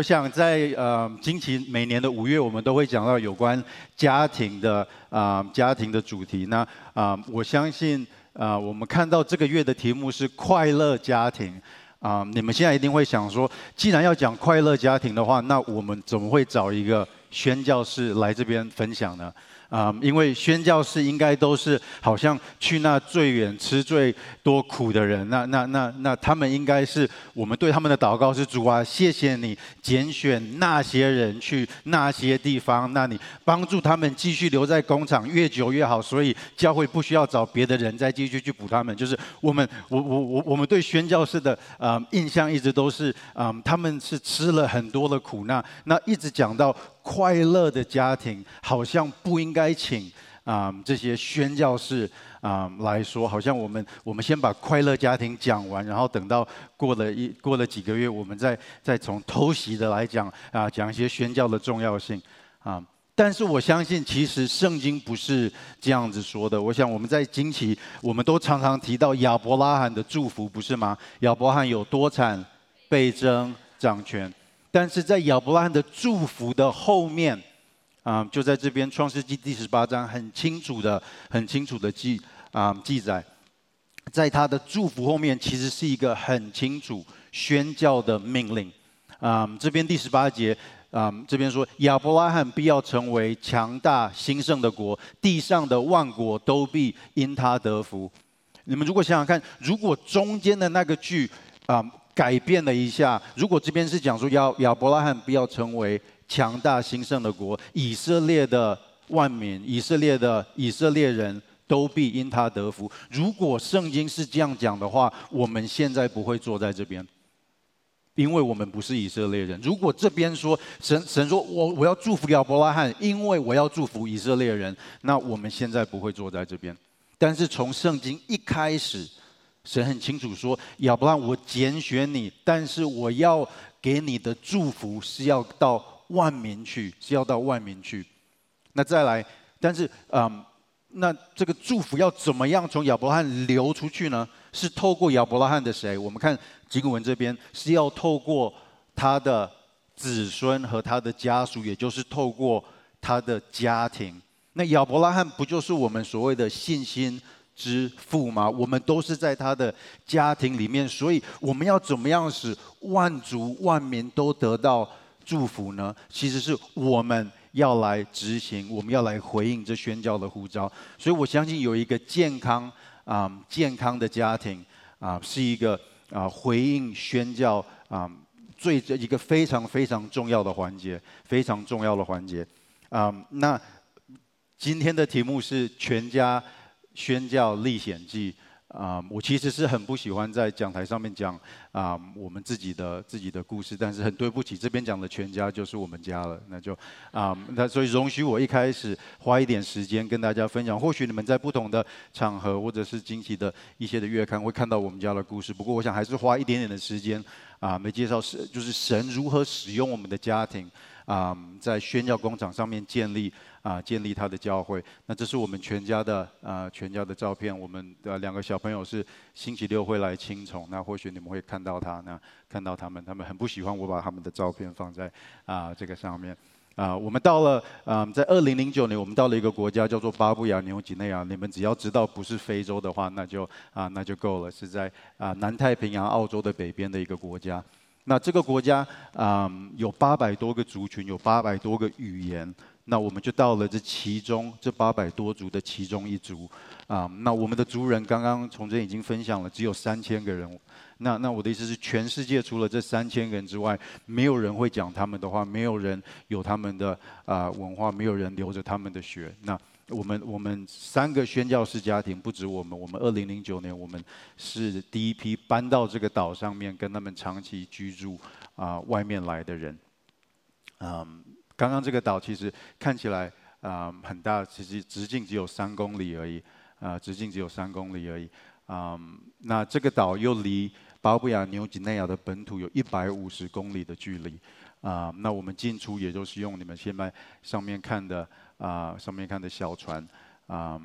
我想在呃，近期每年的五月，我们都会讲到有关家庭的啊、家庭的主题。那啊、我相信啊、我们看到这个月的题目是快乐家庭啊、你们现在一定会想说，既然要讲快乐家庭的话，那我们怎么会找一个宣教士来这边分享呢？啊、因为宣教士应该都是好像去那最远吃最多苦的人，那那那那他们应该是我们对他们的祷告是主啊，谢谢你拣选那些人去那些地方，那你帮助他们继续留在工厂越久越好，所以教会不需要找别的人再继续去补他们。就是我们我我我我们对宣教士的啊、印象一直都是啊、嗯，他们是吃了很多的苦，那那一直讲到。快乐的家庭好像不应该请啊、这些宣教士啊、来说，好像我们我们先把快乐家庭讲完，然后等到过了一过了几个月，我们再再从偷袭的来讲啊、讲一些宣教的重要性啊、但是我相信，其实圣经不是这样子说的。我想我们在惊奇，我们都常常提到亚伯拉罕的祝福，不是吗？亚伯拉罕有多产、倍增、掌权。但是在亚伯拉罕的祝福的后面，啊，就在这边创世纪第十八章很清楚的、很清楚的记啊记载，在他的祝福后面，其实是一个很清楚宣教的命令。啊，这边第十八节啊，这边说亚伯拉罕必要成为强大兴盛的国，地上的万国都必因他得福。你们如果想想看，如果中间的那个句啊。改变了一下。如果这边是讲说要亚伯拉罕不要成为强大兴盛的国，以色列的万民、以色列的以色列人都必因他得福。如果圣经是这样讲的话，我们现在不会坐在这边，因为我们不是以色列人。如果这边说神神说我我要祝福亚伯拉罕，因为我要祝福以色列人，那我们现在不会坐在这边。但是从圣经一开始。神很清楚说：“亚伯拉罕，我拣选你，但是我要给你的祝福是要到万民去，是要到万民去。那再来，但是，嗯，那这个祝福要怎么样从亚伯拉罕流出去呢？是透过亚伯拉罕的谁？我们看经文这边是要透过他的子孙和他的家属，也就是透过他的家庭。那亚伯拉罕不就是我们所谓的信心？”之父吗？我们都是在他的家庭里面，所以我们要怎么样使万族万民都得到祝福呢？其实是我们要来执行，我们要来回应这宣教的呼召。所以我相信有一个健康啊、健康的家庭啊、是一个啊、回应宣教啊、最一个非常非常重要的环节，非常重要的环节啊、那今天的题目是全家。宣教历险记啊，我其实是很不喜欢在讲台上面讲啊我们自己的自己的故事，但是很对不起，这边讲的全家就是我们家了，那就啊，那所以容许我一开始花一点时间跟大家分享。或许你们在不同的场合或者是惊奇的一些的月刊会看到我们家的故事，不过我想还是花一点点的时间啊，来介绍是就是神如何使用我们的家庭啊，在宣教工厂上面建立。啊，建立他的教会。那这是我们全家的啊，全家的照片。我们的两个小朋友是星期六会来青虫。那或许你们会看到他，那看到他们，他们很不喜欢我把他们的照片放在啊这个上面。啊，我们到了啊，在二零零九年，我们到了一个国家叫做巴布亚纽几内亚。你们只要知道不是非洲的话，那就啊那就够了，是在啊南太平洋澳洲的北边的一个国家。那这个国家啊有八百多个族群，有八百多个语言。那我们就到了这其中这八百多族的其中一族，啊，那我们的族人刚刚从这已经分享了，只有三千个人。那那我的意思是，全世界除了这三千个人之外，没有人会讲他们的话，没有人有他们的啊文化，没有人流着他们的血。那我们我们三个宣教士家庭，不止我们，我们二零零九年我们是第一批搬到这个岛上面跟他们长期居住啊外面来的人，嗯。刚刚这个岛其实看起来啊、很大，其实直径只有三公里而已，啊、直径只有三公里而已，啊、那这个岛又离巴布亚纽几内亚的本土有一百五十公里的距离，啊、那我们进出也就是用你们现在上面看的啊、上面看的小船，啊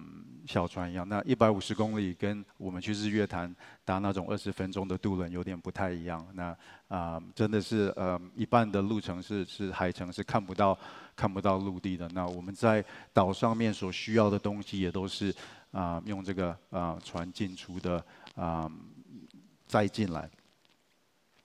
小船一样。那一百五十公里跟我们去日月潭搭那种二十分钟的渡轮有点不太一样。那啊真的是呃一半的路程是是海程是看不到看不到陆地的。那我们在岛上面所需要的东西也都是啊用这个啊船进出的啊载进来。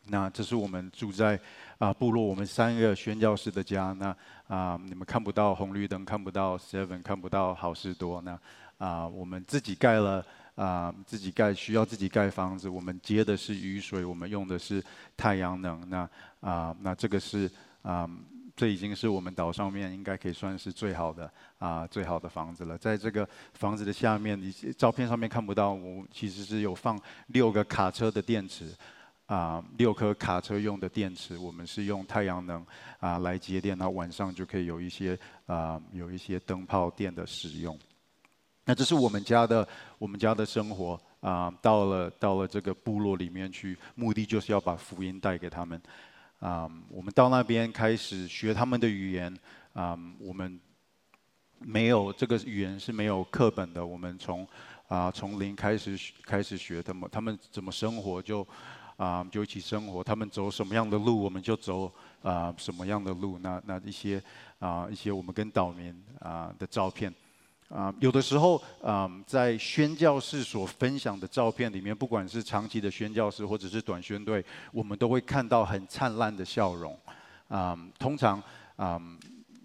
那这是我们住在啊部落，我们三个宣教士的家。那啊，你们看不到红绿灯，看不到 Seven，看不到好事多。那啊，我们自己盖了啊，自己盖需要自己盖房子。我们接的是雨水，我们用的是太阳能。那啊，那这个是啊，这已经是我们岛上面应该可以算是最好的啊最好的房子了。在这个房子的下面，你照片上面看不到，我其实是有放六个卡车的电池。啊，六颗卡车用的电池，我们是用太阳能啊来接电，然后晚上就可以有一些啊有一些灯泡电的使用。那这是我们家的我们家的生活啊，到了到了这个部落里面去，目的就是要把福音带给他们。啊，我们到那边开始学他们的语言啊，我们没有这个语言是没有课本的，我们从啊从零开始开始学他们他们怎么生活就。啊，就一起生活。他们走什么样的路，我们就走啊什么样的路。那那一些啊一些我们跟岛民啊的照片啊，有的时候啊在宣教士所分享的照片里面，不管是长期的宣教士或者是短宣队，我们都会看到很灿烂的笑容。啊，通常啊。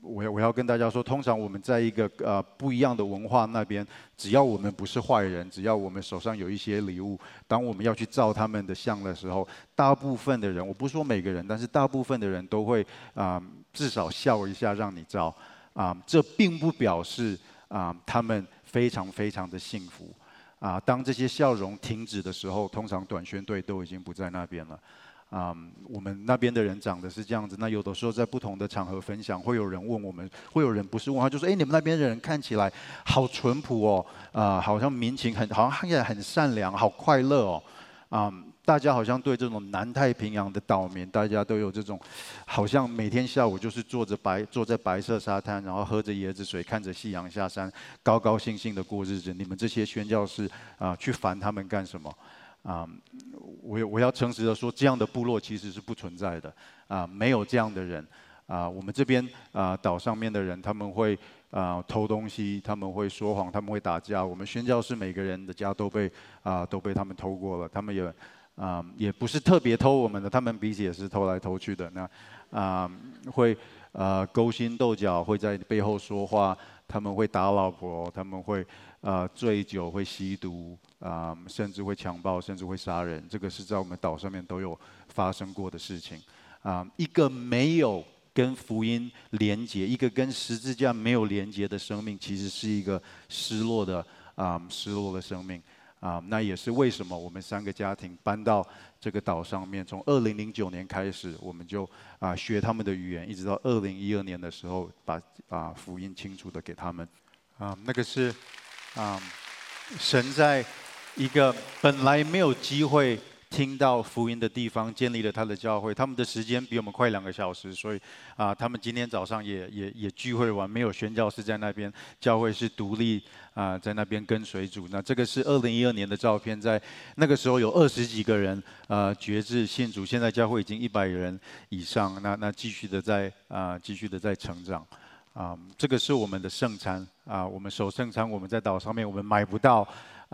我要我要跟大家说，通常我们在一个呃不一样的文化那边，只要我们不是坏人，只要我们手上有一些礼物，当我们要去照他们的相的时候，大部分的人，我不说每个人，但是大部分的人都会啊、至少笑一下让你照啊、这并不表示啊、他们非常非常的幸福啊、当这些笑容停止的时候，通常短宣队都已经不在那边了。啊我们那边的人长得是这样子。那有的时候在不同的场合分享，会有人问我们，会有人不是问他，就说：“哎，你们那边的人看起来好淳朴哦，啊，好像民情很，好像看起来很善良，好快乐哦。”啊，大家好像对这种南太平洋的岛民，大家都有这种，好像每天下午就是坐着白坐在白色沙滩，然后喝着椰子水，看着夕阳下山，高高兴兴的过日子。你们这些宣教士啊，去烦他们干什么？啊。我我要诚实的说，这样的部落其实是不存在的，啊，没有这样的人，啊，我们这边啊岛上面的人，他们会啊偷东西，他们会说谎，他们会打架。我们宣教士每个人的家都被啊都被他们偷过了，他们也啊也不是特别偷我们的，他们彼此也是偷来偷去的。那啊会啊勾心斗角，会在背后说话，他们会打老婆，他们会。啊，醉酒会吸毒啊，甚至会强暴，甚至会杀人。这个是在我们岛上面都有发生过的事情。啊，一个没有跟福音连接，一个跟十字架没有连接的生命，其实是一个失落的啊，失落的生命。啊，那也是为什么我们三个家庭搬到这个岛上面，从二零零九年开始，我们就啊学他们的语言，一直到二零一二年的时候，把啊福音清楚的给他们。啊，那个是。啊神在一个本来没有机会听到福音的地方建立了他的教会。他们的时间比我们快两个小时，所以啊，他们今天早上也也也聚会完，没有宣教士在那边，教会是独立啊，在那边跟随主。那这个是二零一二年的照片，在那个时候有二十几个人啊，觉志信主。现在教会已经一百人以上，那那继续的在啊，继续的在成长。啊这个是我们的圣餐啊，我们守圣餐，我们在岛上面我们买不到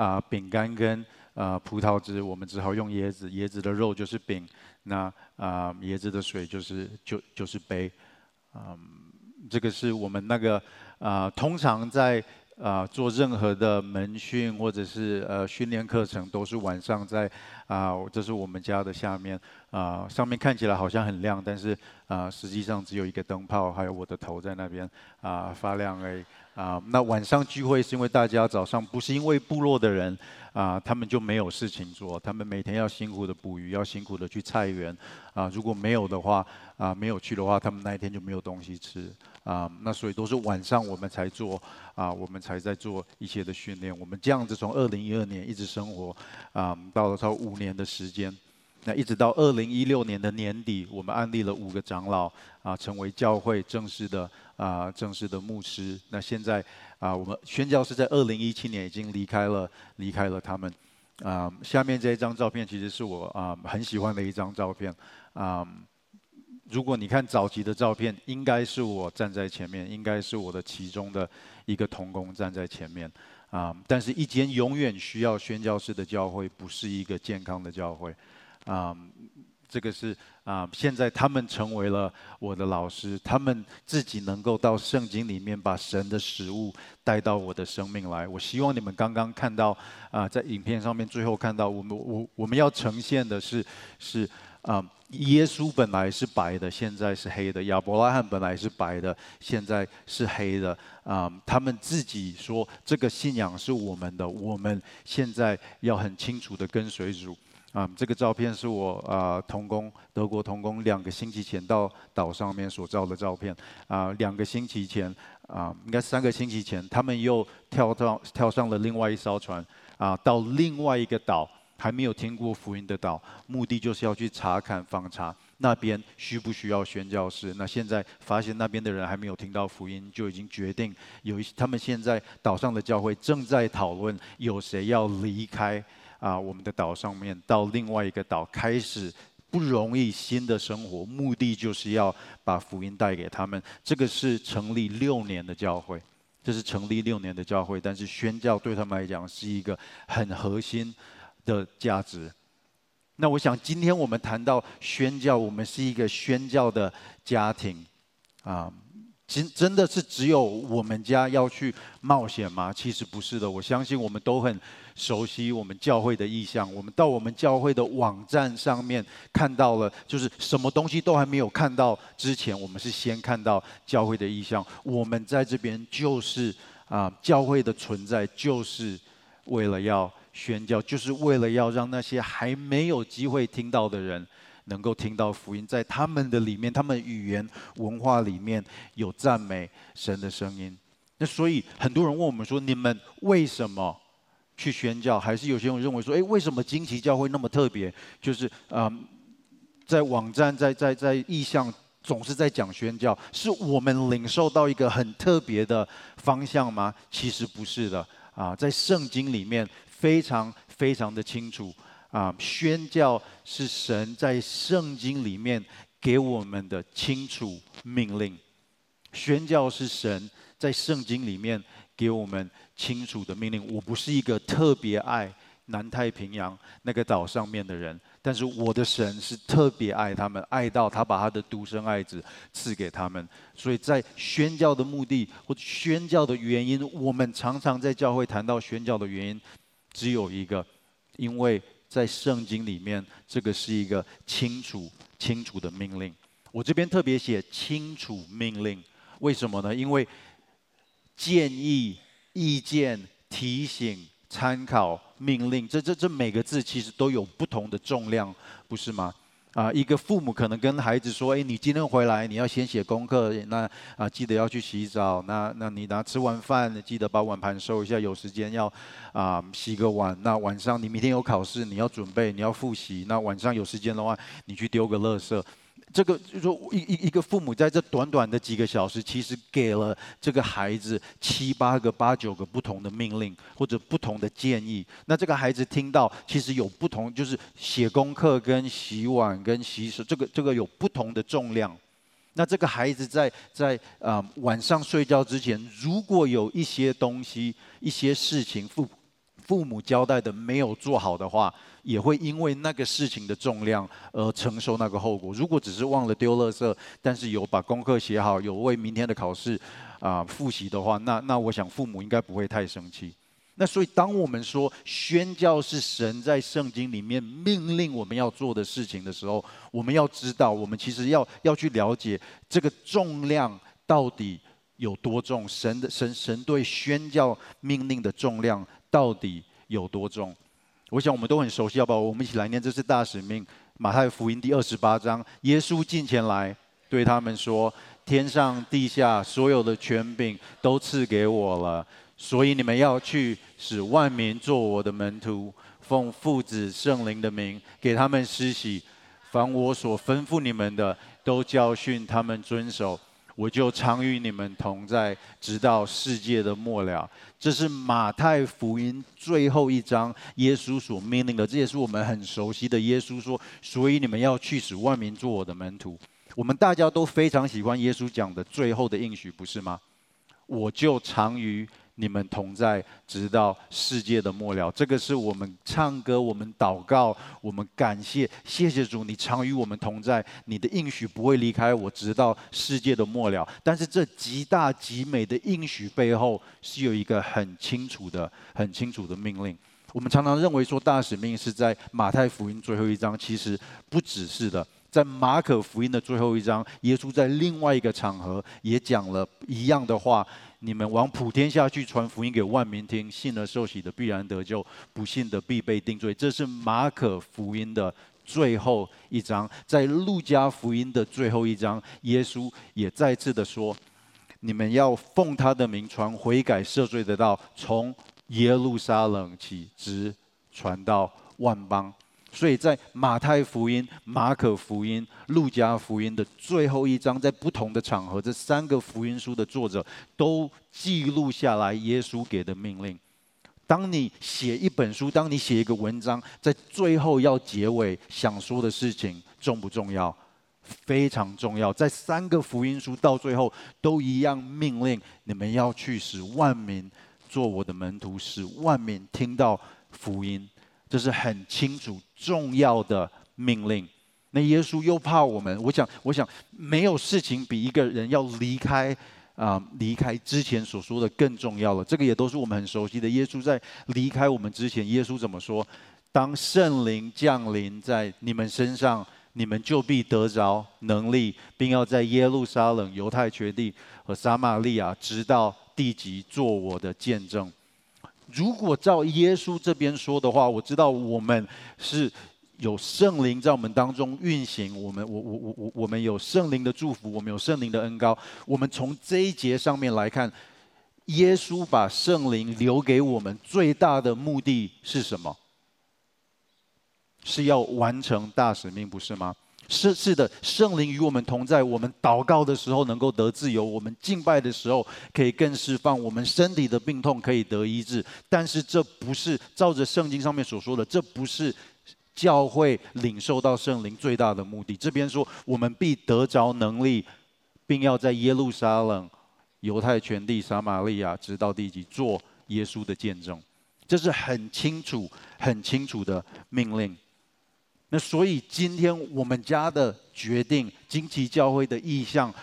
啊饼干跟啊葡萄汁，我们只好用椰子，椰子的肉就是饼，那啊椰子的水就是就就是杯，嗯，这个是我们那个啊通常在。啊，做任何的门训或者是呃训练课程，都是晚上在啊，这是我们家的下面啊，上面看起来好像很亮，但是啊，实际上只有一个灯泡，还有我的头在那边啊发亮而已啊。那晚上聚会是因为大家早上不是因为部落的人啊，他们就没有事情做，他们每天要辛苦的捕鱼，要辛苦的去菜园啊，如果没有的话啊，没有去的话，他们那一天就没有东西吃。啊，那所以都是晚上我们才做啊，我们才在做一些的训练。我们这样子从二零一二年一直生活啊，到了超五年的时间。那一直到二零一六年的年底，我们安立了五个长老啊，成为教会正式的啊正式的牧师。那现在啊，我们宣教士在二零一七年已经离开了离开了他们。啊，下面这一张照片其实是我啊很喜欢的一张照片啊。如果你看早期的照片，应该是我站在前面，应该是我的其中的一个同工站在前面。啊，但是一间永远需要宣教士的教会，不是一个健康的教会。啊，这个是啊，现在他们成为了我的老师，他们自己能够到圣经里面把神的食物带到我的生命来。我希望你们刚刚看到啊，在影片上面最后看到我们我我们要呈现的是是啊，耶稣本来是白的，现在是黑的；亚伯拉罕本来是白的，现在是黑的。啊，他们自己说这个信仰是我们的，我们现在要很清楚的跟随主。啊，这个照片是我啊同工德国同工两个星期前到岛上面所照的照片。啊，两个星期前啊，应该三个星期前，他们又跳到跳上了另外一艘船，啊，到另外一个岛，还没有听过福音的岛，目的就是要去查看访查那边需不需要宣教士。那现在发现那边的人还没有听到福音，就已经决定有一他们现在岛上的教会正在讨论有谁要离开。啊，我们的岛上面到另外一个岛开始不容易新的生活，目的就是要把福音带给他们。这个是成立六年的教会，这是成立六年的教会，但是宣教对他们来讲是一个很核心的价值。那我想今天我们谈到宣教，我们是一个宣教的家庭啊。真真的是只有我们家要去冒险吗？其实不是的。我相信我们都很熟悉我们教会的意向。我们到我们教会的网站上面看到了，就是什么东西都还没有看到之前，我们是先看到教会的意向。我们在这边就是啊，教会的存在就是为了要宣教，就是为了要让那些还没有机会听到的人。能够听到福音，在他们的里面，他们语言文化里面有赞美神的声音。那所以很多人问我们说：“你们为什么去宣教？”还是有些人认为说：“诶，为什么惊奇教会那么特别？就是嗯，在网站在在在意向总是在讲宣教，是我们领受到一个很特别的方向吗？”其实不是的啊，在圣经里面非常非常的清楚。啊，宣教是神在圣经里面给我们的清楚命令。宣教是神在圣经里面给我们清楚的命令。我不是一个特别爱南太平洋那个岛上面的人，但是我的神是特别爱他们，爱到他把他的独生爱子赐给他们。所以在宣教的目的或者宣教的原因，我们常常在教会谈到宣教的原因，只有一个，因为。在圣经里面，这个是一个清楚、清楚的命令。我这边特别写清楚命令，为什么呢？因为建议、意见、提醒、参考、命令，这、这、这每个字其实都有不同的重量，不是吗？啊，一个父母可能跟孩子说：“哎，你今天回来，你要先写功课，那啊，记得要去洗澡。那那你拿吃完饭，记得把碗盘收一下。有时间要啊洗个碗。那晚上你明天有考试，你要准备，你要复习。那晚上有时间的话，你去丢个垃圾。”这个就说，一一一个父母在这短短的几个小时，其实给了这个孩子七八个、八九个不同的命令或者不同的建议。那这个孩子听到，其实有不同，就是写功课跟洗碗跟洗手，这个这个有不同的重量。那这个孩子在在啊、呃、晚上睡觉之前，如果有一些东西、一些事情父父母交代的没有做好的话，也会因为那个事情的重量而承受那个后果。如果只是忘了丢垃圾，但是有把功课写好，有为明天的考试啊、复习的话，那那我想父母应该不会太生气。那所以当我们说宣教是神在圣经里面命令我们要做的事情的时候，我们要知道，我们其实要要去了解这个重量到底有多重。神的神神对宣教命令的重量到底有多重？我想我们都很熟悉，要不要我们一起来念？这是大使命，马太福音第二十八章。耶稣近前来对他们说：“天上地下所有的权柄都赐给我了，所以你们要去，使万民做我的门徒，奉父子圣灵的名给他们施洗，凡我所吩咐你们的，都教训他们遵守。我就常与你们同在，直到世界的末了。这是马太福音最后一章，耶稣所命令的，这也是我们很熟悉的。耶稣说：“所以你们要去，使万民做我的门徒。”我们大家都非常喜欢耶稣讲的最后的应许，不是吗？我就常与你们同在，直到世界的末了。这个是我们唱歌，我们祷告，我们感谢，谢谢主，你常与我们同在，你的应许不会离开我，直到世界的末了。但是这极大极美的应许背后，是有一个很清楚的、很清楚的命令。我们常常认为说大使命是在马太福音最后一章，其实不只是的。在马可福音的最后一章，耶稣在另外一个场合也讲了一样的话：你们往普天下去传福音给万民听，信而受洗的必然得救，不信的必被定罪。这是马可福音的最后一章。在路加福音的最后一章，耶稣也再次的说：你们要奉他的名传悔改赦罪的道，从耶路撒冷起，直传到万邦。所以在马太福音、马可福音、路加福音的最后一章，在不同的场合，这三个福音书的作者都记录下来耶稣给的命令。当你写一本书，当你写一个文章，在最后要结尾想说的事情重不重要？非常重要。在三个福音书到最后都一样命令你们要去使万民做我的门徒，使万民听到福音。这是很清楚重要的命令。那耶稣又怕我们，我想，我想没有事情比一个人要离开啊、离开之前所说的更重要了。这个也都是我们很熟悉的。耶稣在离开我们之前，耶稣怎么说？当圣灵降临在你们身上，你们就必得着能力，并要在耶路撒冷、犹太全地和撒玛利亚，直到地极，做我的见证。如果照耶稣这边说的话，我知道我们是有圣灵在我们当中运行，我们我我我我我们有圣灵的祝福，我们有圣灵的恩膏。我们从这一节上面来看，耶稣把圣灵留给我们最大的目的是什么？是要完成大使命，不是吗？是是的，圣灵与我们同在。我们祷告的时候能够得自由，我们敬拜的时候可以更释放，我们身体的病痛可以得医治。但是这不是照着圣经上面所说的，这不是教会领受到圣灵最大的目的。这边说我们必得着能力，并要在耶路撒冷、犹太全地、撒玛利亚直到地极做耶稣的见证。这是很清楚、很清楚的命令。那所以今天我们家的决定，惊奇教会的意向，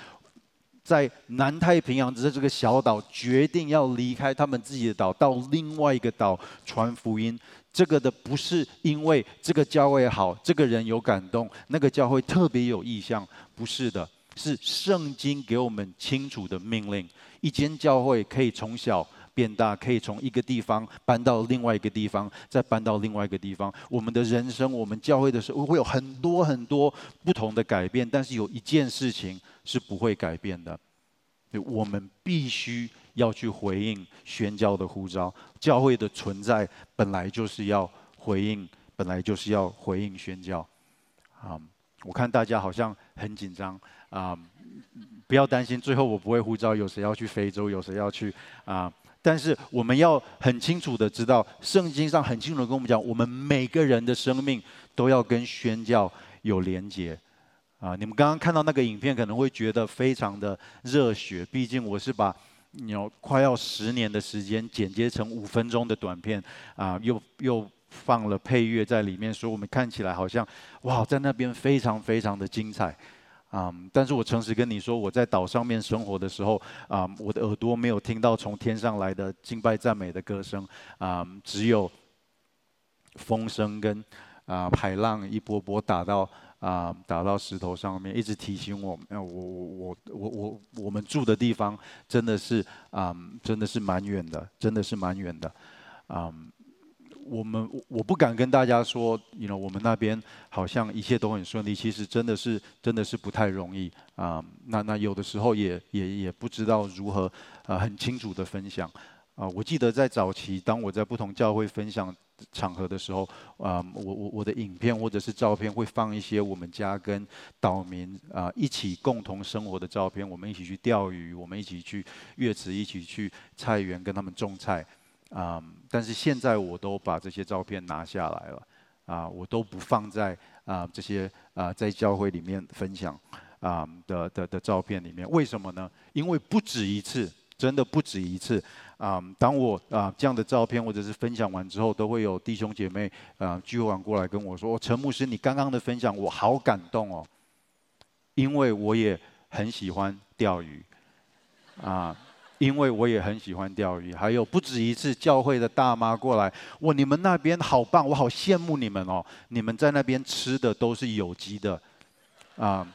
在南太平洋的这个小岛，决定要离开他们自己的岛，到另外一个岛传福音。这个的不是因为这个教会好，这个人有感动，那个教会特别有意向，不是的，是圣经给我们清楚的命令。一间教会可以从小。变大，可以从一个地方搬到另外一个地方，再搬到另外一个地方。我们的人生，我们教会的时候，会有很多很多不同的改变。但是有一件事情是不会改变的，我们必须要去回应宣教的呼召。教会的存在本来就是要回应，本来就是要回应宣教。啊，我看大家好像很紧张啊，不要担心，最后我不会呼召有谁要去非洲，有谁要去啊。但是我们要很清楚的知道，圣经上很清楚的跟我们讲，我们每个人的生命都要跟宣教有连结。啊，你们刚刚看到那个影片，可能会觉得非常的热血。毕竟我是把有快要十年的时间剪接成五分钟的短片，啊，又又放了配乐在里面，所以我们看起来好像哇，在那边非常非常的精彩。啊、但是我诚实跟你说，我在岛上面生活的时候，啊、我的耳朵没有听到从天上来的敬拜赞美的歌声，啊、只有风声跟啊海浪一波波打到啊打到石头上面，一直提醒我，我我我我我我们住的地方真的是啊真的是蛮远的，真的是蛮远的，啊。我们我我不敢跟大家说，you know，我们那边好像一切都很顺利，其实真的是真的是不太容易啊。那那有的时候也也也不知道如何啊很清楚的分享啊，我记得在早期，当我在不同教会分享场合的时候，啊，我我我的影片或者是照片会放一些我们家跟岛民啊一起共同生活的照片，我们一起去钓鱼，我们一起去月池，一起去菜园跟他们种菜，啊，但是现在我都把这些照片拿下来了，啊，我都不放在啊这些啊在教会里面分享啊的的的照片里面，为什么呢？因为不止一次，真的不止一次。啊，当我啊这样的照片或者是分享完之后，都会有弟兄姐妹啊聚会完过来跟我说：“陈牧师，你刚刚的分享我好感动哦，因为我也很喜欢钓鱼，啊，因为我也很喜欢钓鱼。还有不止一次教会的大妈过来，哇，你们那边好棒，我好羡慕你们哦，你们在那边吃的都是有机的，啊。”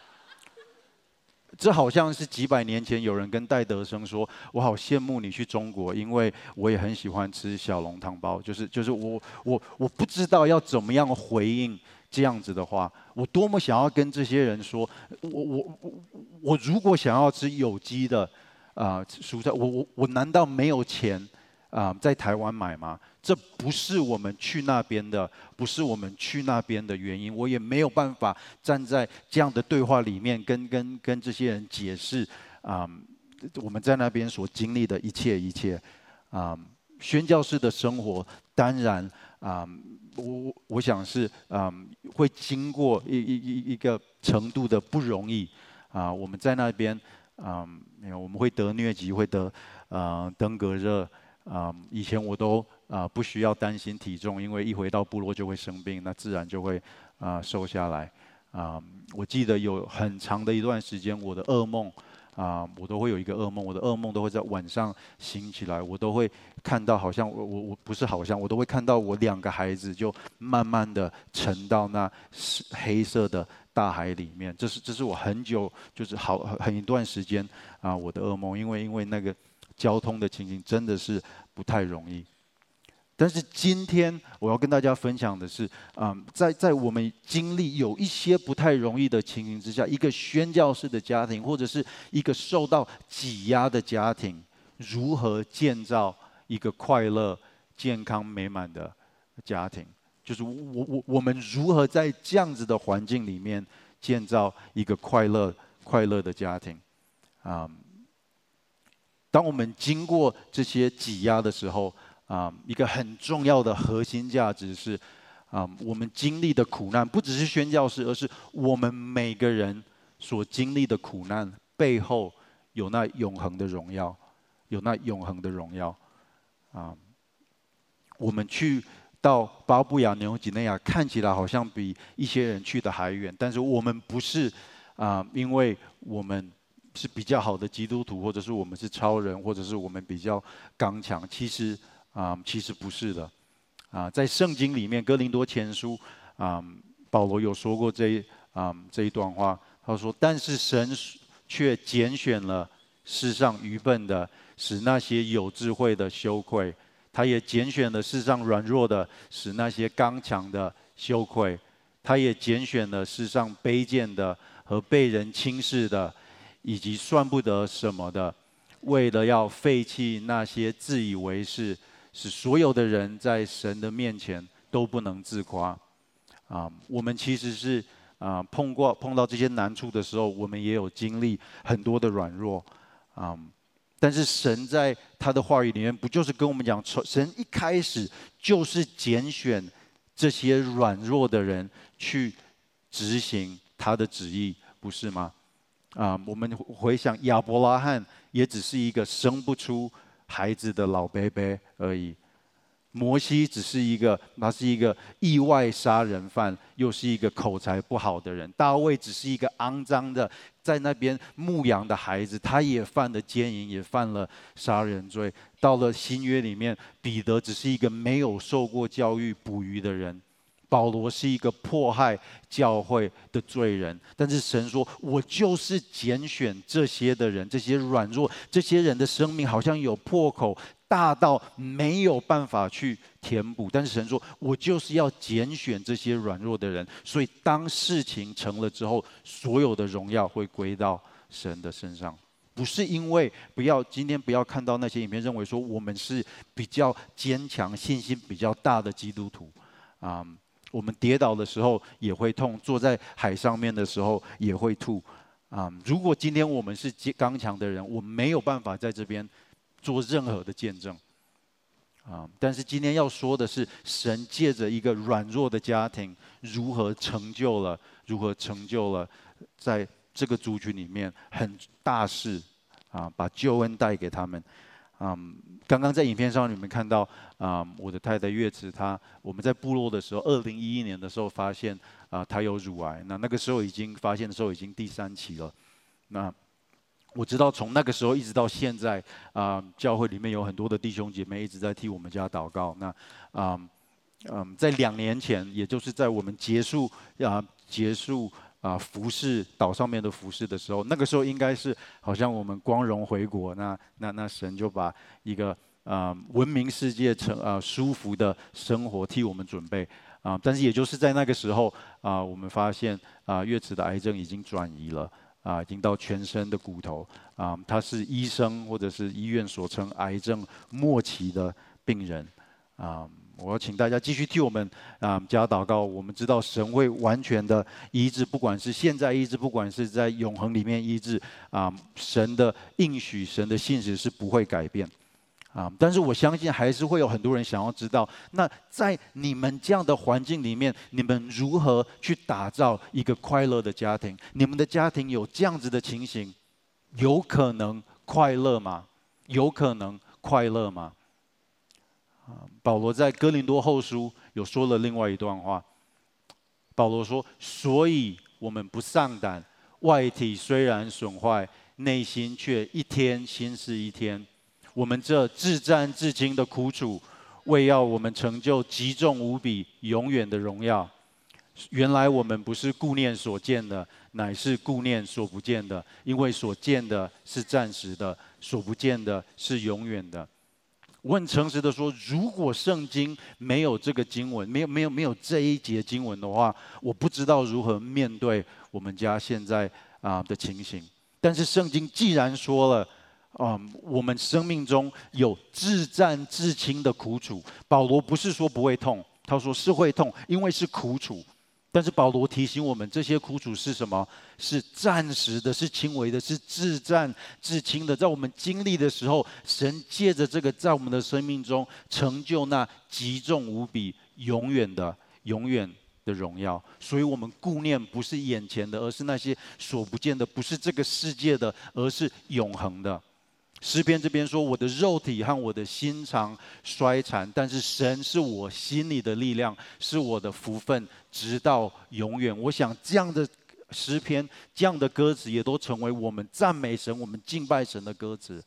这好像是几百年前有人跟戴德生说：“我好羡慕你去中国，因为我也很喜欢吃小笼汤包。”就是就是我我我不知道要怎么样回应这样子的话。我多么想要跟这些人说：“我我我我如果想要吃有机的啊蔬菜，我我我难道没有钱啊在台湾买吗？”这不是我们去那边的，不是我们去那边的原因。我也没有办法站在这样的对话里面跟跟跟这些人解释啊、我们在那边所经历的一切一切啊、宣教士的生活当然啊、我我想是啊、会经过一一一一个程度的不容易啊。我们在那边，嗯、有我们会得疟疾，会得啊登革热啊，以前我都。啊，不需要担心体重，因为一回到部落就会生病，那自然就会啊瘦下来。啊，我记得有很长的一段时间，我的噩梦啊，我都会有一个噩梦，我的噩梦都会在晚上醒起来，我都会看到，好像我我我不是好像，我都会看到我两个孩子就慢慢的沉到那黑色的大海里面。这是这是我很久就是好很一段时间啊我的噩梦，因为因为那个交通的情形真的是不太容易。但是今天我要跟大家分享的是，啊，在在我们经历有一些不太容易的情形之下，一个宣教士的家庭，或者是一个受到挤压的家庭，如何建造一个快乐、健康、美满的家庭？就是我我我们如何在这样子的环境里面建造一个快乐快乐的家庭？啊，当我们经过这些挤压的时候。啊，一个很重要的核心价值是，啊，我们经历的苦难不只是宣教士，而是我们每个人所经历的苦难背后有那永恒的荣耀，有那永恒的荣耀。啊，我们去到巴布亚纽几内亚，看起来好像比一些人去的还远，但是我们不是啊，因为我们是比较好的基督徒，或者是我们是超人，或者是我们比较刚强，其实。啊，其实不是的，啊，在圣经里面，哥林多前书啊，保罗有说过这一啊这一段话，他说：“但是神却拣选了世上愚笨的，使那些有智慧的羞愧；他也拣选了世上软弱的，使那些刚强的羞愧；他也拣选了世上卑贱的和被人轻视的，以及算不得什么的，为了要废弃那些自以为是。”使所有的人在神的面前都不能自夸，啊，我们其实是啊碰过碰到这些难处的时候，我们也有经历很多的软弱，啊，但是神在他的话语里面，不就是跟我们讲，神一开始就是拣选这些软弱的人去执行他的旨意，不是吗？啊，我们回想亚伯拉罕，也只是一个生不出。孩子的老伯伯而已，摩西只是一个，他是一个意外杀人犯，又是一个口才不好的人。大卫只是一个肮脏的在那边牧羊的孩子，他也犯了奸淫，也犯了杀人罪。到了新约里面，彼得只是一个没有受过教育捕鱼的人。保罗是一个迫害教会的罪人，但是神说：“我就是拣选这些的人，这些软弱，这些人的生命好像有破口，大到没有办法去填补。但是神说，我就是要拣选这些软弱的人。所以当事情成了之后，所有的荣耀会归到神的身上。不是因为不要今天不要看到那些影片，认为说我们是比较坚强、信心比较大的基督徒啊。我们跌倒的时候也会痛，坐在海上面的时候也会吐啊。如果今天我们是刚强的人，我没有办法在这边做任何的见证啊。但是今天要说的是，神借着一个软弱的家庭，如何成就了，如何成就了，在这个族群里面很大事啊，把救恩带给他们。嗯，刚刚在影片上你们看到啊，我的太太月子她，我们在部落的时候，二零一一年的时候发现啊，她有乳癌。那那个时候已经发现的时候已经第三期了。那我知道从那个时候一直到现在啊，教会里面有很多的弟兄姐妹一直在替我们家祷告。那啊嗯，在两年前，也就是在我们结束啊结束。啊，服侍岛上面的服侍的时候，那个时候应该是好像我们光荣回国，那那那神就把一个啊文明世界成啊舒服的生活替我们准备啊，但是也就是在那个时候啊，我们发现啊月子的癌症已经转移了啊，已经到全身的骨头啊，他是医生或者是医院所称癌症末期的病人啊。我要请大家继续替我们啊加祷告。我们知道神会完全的医治，不管是现在医治，不管是在永恒里面医治啊，神的应许、神的信实是不会改变啊。但是我相信还是会有很多人想要知道，那在你们这样的环境里面，你们如何去打造一个快乐的家庭？你们的家庭有这样子的情形，有可能快乐吗？有可能快乐吗？啊，保罗在哥林多后书有说了另外一段话。保罗说：“所以我们不丧胆，外体虽然损坏，内心却一天新似一天。我们这至战至轻的苦楚，为要我们成就极重无比、永远的荣耀。原来我们不是顾念所见的，乃是顾念所不见的，因为所见的是暂时的，所不见的是永远的。”我很诚实的说，如果圣经没有这个经文，没有没有没有这一节经文的话，我不知道如何面对我们家现在啊的情形。但是圣经既然说了，嗯，我们生命中有至战至轻的苦楚，保罗不是说不会痛，他说是会痛，因为是苦楚。但是保罗提醒我们，这些苦楚是什么？是暂时的，是轻微的，是自战至轻的。在我们经历的时候，神借着这个，在我们的生命中成就那极重无比、永远的、永远的荣耀。所以，我们顾念不是眼前的，而是那些所不见的；不是这个世界的，而是永恒的。诗篇这边说：“我的肉体和我的心肠衰残，但是神是我心里的力量，是我的福分，直到永远。”我想这样的诗篇，这样的歌词，也都成为我们赞美神、我们敬拜神的歌词。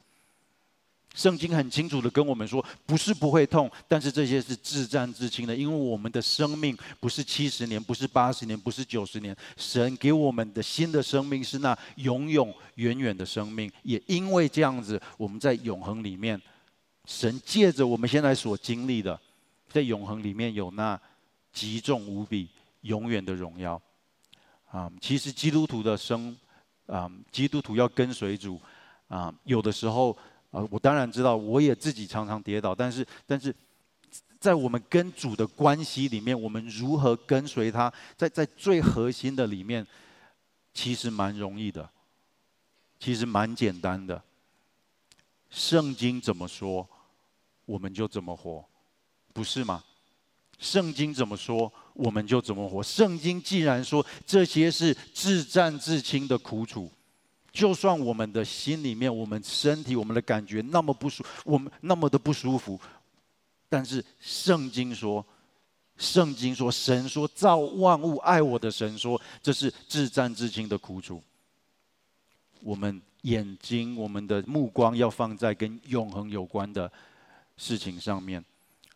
圣经很清楚的跟我们说，不是不会痛，但是这些是自战至轻的，因为我们的生命不是七十年，不是八十年，不是九十年，神给我们的新的生命是那永永远远的生命。也因为这样子，我们在永恒里面，神借着我们现在所经历的，在永恒里面有那极重无比、永远的荣耀。啊，其实基督徒的生，啊，基督徒要跟随主，啊，有的时候。啊，我当然知道，我也自己常常跌倒，但是，但是在我们跟主的关系里面，我们如何跟随他，在在最核心的里面，其实蛮容易的，其实蛮简单的。圣经怎么说，我们就怎么活，不是吗？圣经怎么说，我们就怎么活。圣经既然说这些是至战至轻的苦楚。就算我们的心里面，我们身体，我们的感觉那么不舒，我们那么的不舒服，但是圣经说，圣经说，神说造万物爱我的神说，这是至暂至轻的苦楚。我们眼睛，我们的目光要放在跟永恒有关的事情上面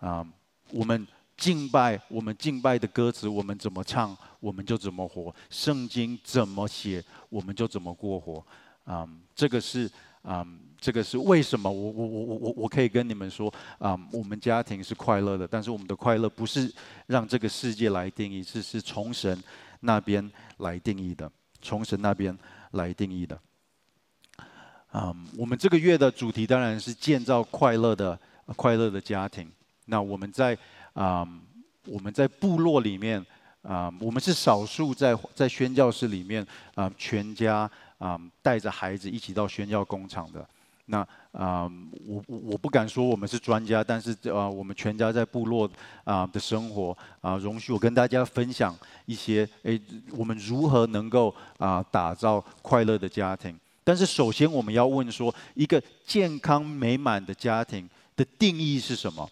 啊，我们。敬拜，我们敬拜的歌词，我们怎么唱，我们就怎么活。圣经怎么写，我们就怎么过活。啊、嗯，这个是啊、嗯，这个是为什么我我我我我我可以跟你们说啊、嗯，我们家庭是快乐的，但是我们的快乐不是让这个世界来定义，是是从神那边来定义的，从神那边来定义的。啊、嗯，我们这个月的主题当然是建造快乐的快乐的家庭。那我们在啊、我们在部落里面啊、我们是少数在在宣教室里面啊、全家啊、带着孩子一起到宣教工厂的。那啊、嗯，我我不敢说我们是专家，但是啊，我们全家在部落啊的生活啊，容许我跟大家分享一些诶，我们如何能够啊打造快乐的家庭。但是首先我们要问说，一个健康美满的家庭的定义是什么？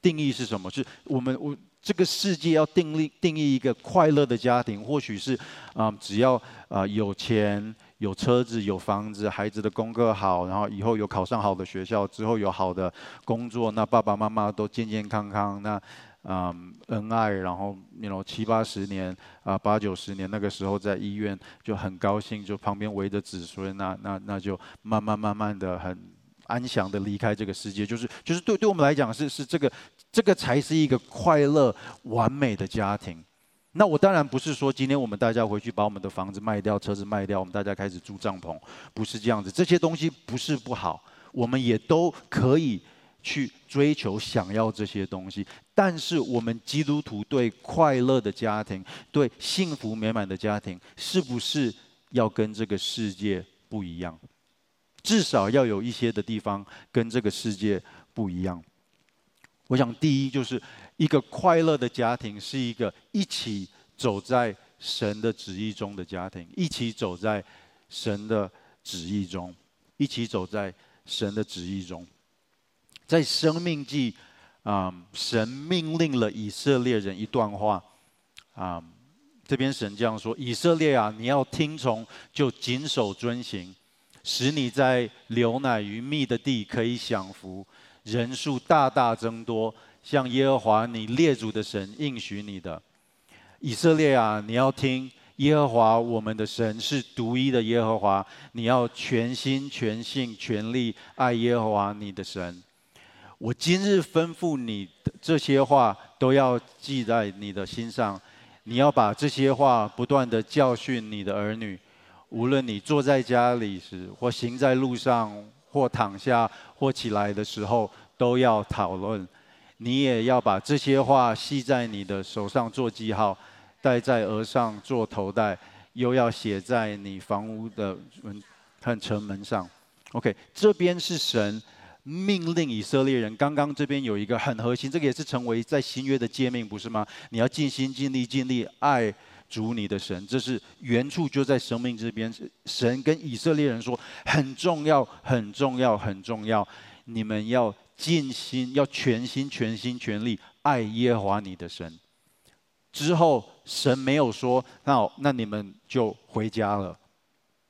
定义是什么？是我们我这个世界要定义定义一个快乐的家庭，或许是啊，只要啊有钱。有车子，有房子，孩子的功课好，然后以后有考上好的学校，之后有好的工作，那爸爸妈妈都健健康康，那嗯恩爱，然后你 you know 七八十年啊八九十年那个时候在医院就很高兴，就旁边围着子孙，那那那就慢慢慢慢的很安详的离开这个世界，就是就是对对我们来讲是是这个这个才是一个快乐完美的家庭。那我当然不是说今天我们大家回去把我们的房子卖掉，车子卖掉，我们大家开始住帐篷，不是这样子。这些东西不是不好，我们也都可以去追求、想要这些东西。但是我们基督徒对快乐的家庭、对幸福美满的家庭，是不是要跟这个世界不一样？至少要有一些的地方跟这个世界不一样。我想第一就是。一个快乐的家庭是一个一起走在神的旨意中的家庭，一起走在神的旨意中，一起走在神的旨意中。在生命记啊，神命令了以色列人一段话啊，这边神这样说：以色列啊，你要听从，就谨守遵行，使你在流奶与蜜的地可以享福，人数大大增多。像耶和华你列祖的神应许你的，以色列啊，你要听耶和华我们的神是独一的耶和华，你要全心全性全力爱耶和华你的神。我今日吩咐你的这些话，都要记在你的心上，你要把这些话不断的教训你的儿女，无论你坐在家里时，或行在路上，或躺下，或起来的时候，都要讨论。你也要把这些话系在你的手上做记号，戴在额上做头带，又要写在你房屋的门和城门上。OK，这边是神命令以色列人。刚刚这边有一个很核心，这个也是成为在新约的诫命，不是吗？你要尽心尽力尽力爱主你的神。这是原处就在生命这边，神跟以色列人说很重要，很重要，很重要。你们要。尽心要全心全心全力爱耶和华你的神。之后神没有说，那，那你们就回家了。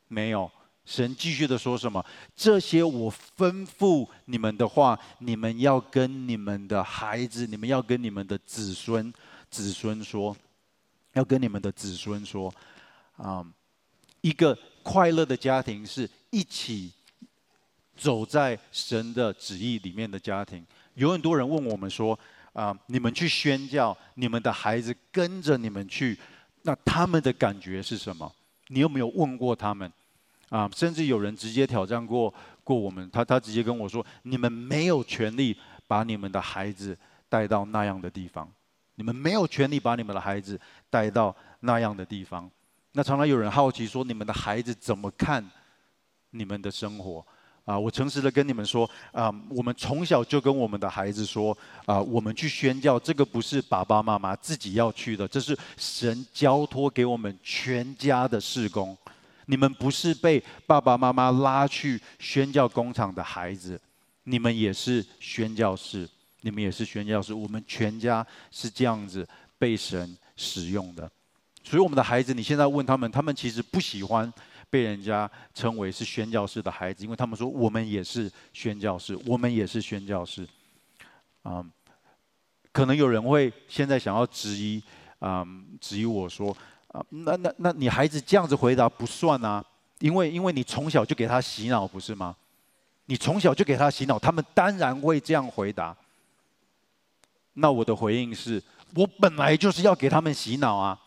没有，神继续的说什么？这些我吩咐你们的话，你们要跟你们的孩子，你们要跟你们的子孙子孙说，要跟你们的子孙说，啊，一个快乐的家庭是一起。走在神的旨意里面的家庭，有很多人问我们说：“啊，你们去宣教，你们的孩子跟着你们去，那他们的感觉是什么？你有没有问过他们？啊，甚至有人直接挑战过过我们，他他直接跟我说：你们没有权利把你们的孩子带到那样的地方，你们没有权利把你们的孩子带到那样的地方。那常常有人好奇说：你们的孩子怎么看你们的生活？”啊，我诚实的跟你们说，啊，我们从小就跟我们的孩子说，啊，我们去宣教，这个不是爸爸妈妈自己要去的，这是神交托给我们全家的事工。你们不是被爸爸妈妈拉去宣教工厂的孩子，你们也是宣教士，你们也是宣教士。我们全家是这样子被神使用的，所以我们的孩子，你现在问他们，他们其实不喜欢。被人家称为是宣教士的孩子，因为他们说我们也是宣教士，我们也是宣教士。嗯，可能有人会现在想要质疑，嗯，质疑我说，啊，那那那你孩子这样子回答不算啊，因为因为你从小就给他洗脑，不是吗？你从小就给他洗脑，他们当然会这样回答。那我的回应是，我本来就是要给他们洗脑啊。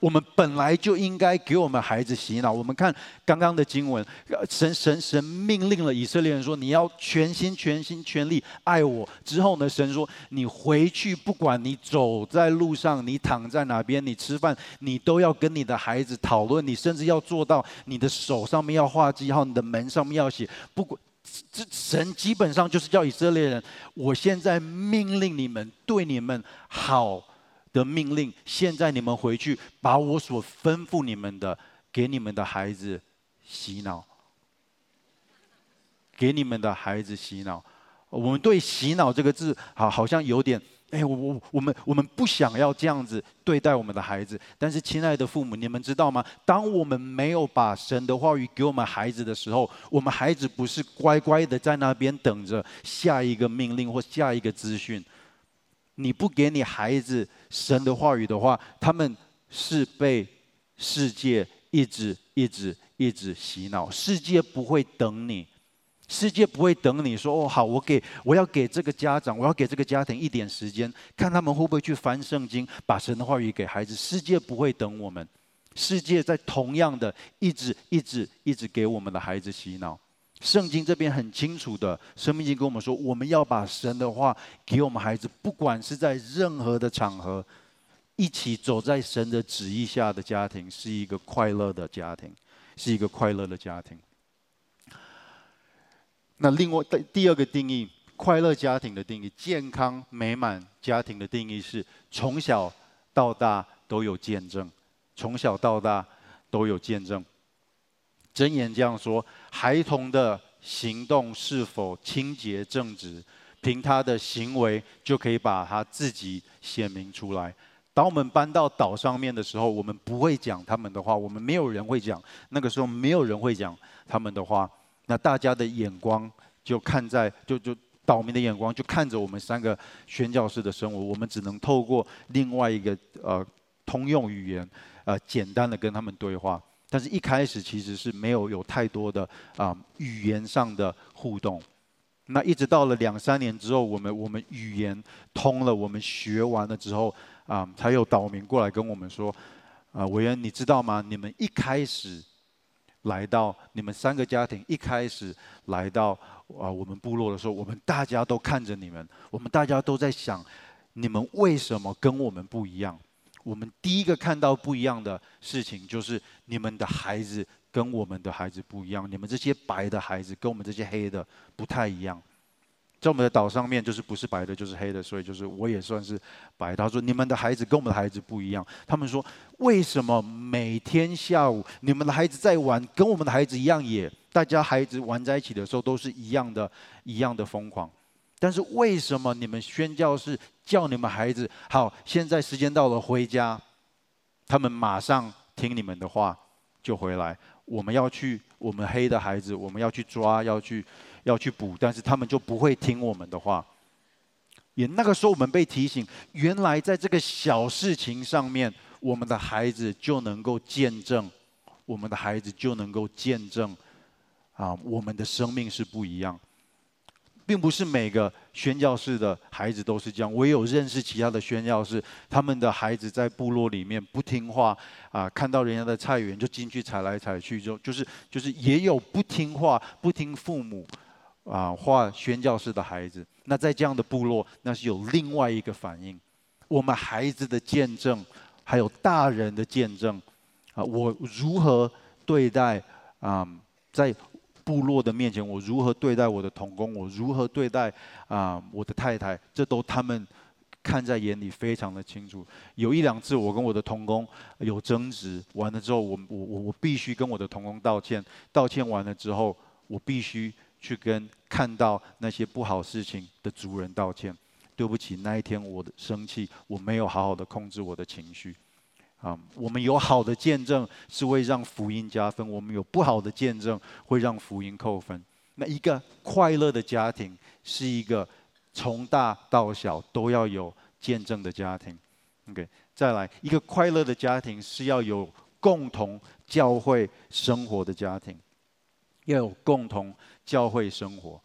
我们本来就应该给我们孩子洗脑。我们看刚刚的经文，神神神命令了以色列人说：“你要全心全心全力爱我。”之后呢，神说：“你回去，不管你走在路上，你躺在哪边，你吃饭，你都要跟你的孩子讨论。你甚至要做到，你的手上面要画记号，你的门上面要写。不管这神基本上就是叫以色列人：我现在命令你们，对你们好。”的命令，现在你们回去，把我所吩咐你们的，给你们的孩子洗脑，给你们的孩子洗脑。我们对“洗脑”这个字，好，好像有点，哎，我我我们我们不想要这样子对待我们的孩子。但是，亲爱的父母，你们知道吗？当我们没有把神的话语给我们孩子的时候，我们孩子不是乖乖的在那边等着下一个命令或下一个资讯。你不给你孩子神的话语的话，他们是被世界一直一直一直洗脑。世界不会等你，世界不会等你说哦好，我给我要给这个家长，我要给这个家庭一点时间，看他们会不会去翻圣经，把神的话语给孩子。世界不会等我们，世界在同样的一直一直一直给我们的孩子洗脑。圣经这边很清楚的，生命经跟我们说，我们要把神的话给我们孩子，不管是在任何的场合，一起走在神的旨意下的家庭，是一个快乐的家庭，是一个快乐的家庭。那另外第第二个定义，快乐家庭的定义，健康美满家庭的定义是从小到大都有见证，从小到大都有见证。箴言这样说：孩童的行动是否清洁正直，凭他的行为就可以把他自己显明出来。当我们搬到岛上面的时候，我们不会讲他们的话，我们没有人会讲。那个时候没有人会讲他们的话，那大家的眼光就看在就就岛民的眼光就看着我们三个宣教士的生活，我们只能透过另外一个呃通用语言呃简单的跟他们对话。但是，一开始其实是没有有太多的啊语言上的互动。那一直到了两三年之后，我们我们语言通了，我们学完了之后啊，才有岛民过来跟我们说：“啊，委员，你知道吗？你们一开始来到你们三个家庭一开始来到啊我们部落的时候，我们大家都看着你们，我们大家都在想，你们为什么跟我们不一样？”我们第一个看到不一样的事情，就是你们的孩子跟我们的孩子不一样。你们这些白的孩子跟我们这些黑的不太一样。在我们的岛上面，就是不是白的，就是黑的，所以就是我也算是白。他说你们的孩子跟我们的孩子不一样。他们说，为什么每天下午你们的孩子在玩，跟我们的孩子一样也，大家孩子玩在一起的时候都是一样的，一样的疯狂。但是为什么你们宣教士叫你们孩子好？现在时间到了，回家，他们马上听你们的话就回来。我们要去，我们黑的孩子，我们要去抓，要去，要去补，但是他们就不会听我们的话。也那个时候，我们被提醒，原来在这个小事情上面，我们的孩子就能够见证，我们的孩子就能够见证，啊，我们的生命是不一样。并不是每个宣教士的孩子都是这样，我有认识其他的宣教士，他们的孩子在部落里面不听话啊，看到人家的菜园就进去踩来踩去，就就是就是也有不听话、不听父母啊画宣教士的孩子。那在这样的部落，那是有另外一个反应。我们孩子的见证，还有大人的见证啊，我如何对待啊，在。部落的面前，我如何对待我的同工？我如何对待啊、我的太太？这都他们看在眼里，非常的清楚。有一两次，我跟我的同工有争执，完了之后我，我我我必须跟我的同工道歉。道歉完了之后，我必须去跟看到那些不好事情的族人道歉。对不起，那一天我的生气，我没有好好的控制我的情绪。啊，我们有好的见证是会让福音加分，我们有不好的见证会让福音扣分。那一个快乐的家庭是一个从大到小都要有见证的家庭。OK，再来一个快乐的家庭是要有共同教会生活的家庭，要有共同教会生活。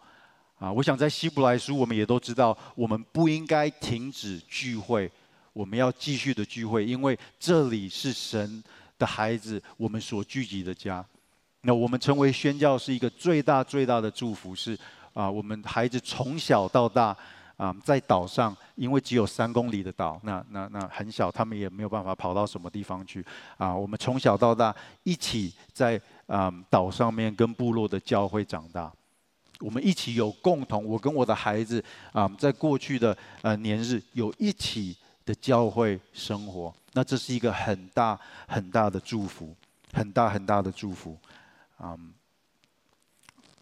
啊，我想在希伯来书我们也都知道，我们不应该停止聚会。我们要继续的聚会，因为这里是神的孩子，我们所聚集的家。那我们成为宣教是一个最大最大的祝福，是啊，我们孩子从小到大啊，在岛上，因为只有三公里的岛，那那那很小，他们也没有办法跑到什么地方去啊。我们从小到大一起在啊岛上面跟部落的教会长大，我们一起有共同，我跟我的孩子啊，在过去的呃年日有一起的教会生活，那这是一个很大很大的祝福，很大很大的祝福。嗯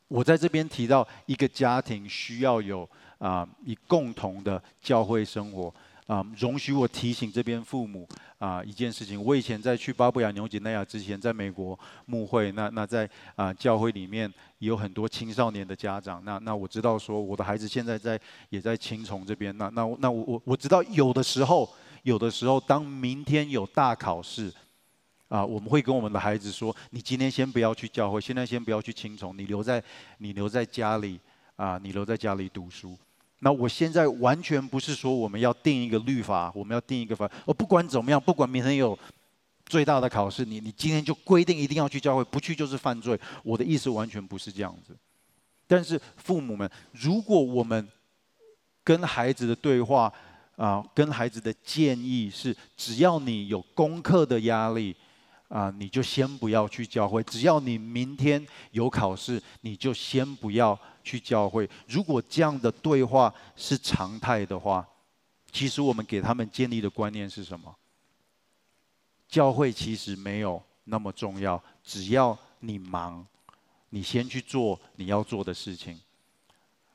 我在这边提到一个家庭需要有啊，以、共同的教会生活。啊容许我提醒这边父母啊、一件事情。我以前在去巴布亚纽几内亚之前，在美国牧会，那那在啊、教会里面有很多青少年的家长。那那我知道说，我的孩子现在在也在青虫这边。那那那我我我知道有的时候，有的时候当明天有大考试。啊，我们会跟我们的孩子说：“你今天先不要去教会，现在先不要去青虫，你留在你留在家里啊，你留在家里读书。”那我现在完全不是说我们要定一个律法，我们要定一个法。我不管怎么样，不管明天有最大的考试，你你今天就规定一定要去教会，不去就是犯罪。我的意思完全不是这样子。但是父母们，如果我们跟孩子的对话啊，跟孩子的建议是，只要你有功课的压力。啊，你就先不要去教会。只要你明天有考试，你就先不要去教会。如果这样的对话是常态的话，其实我们给他们建立的观念是什么？教会其实没有那么重要，只要你忙，你先去做你要做的事情。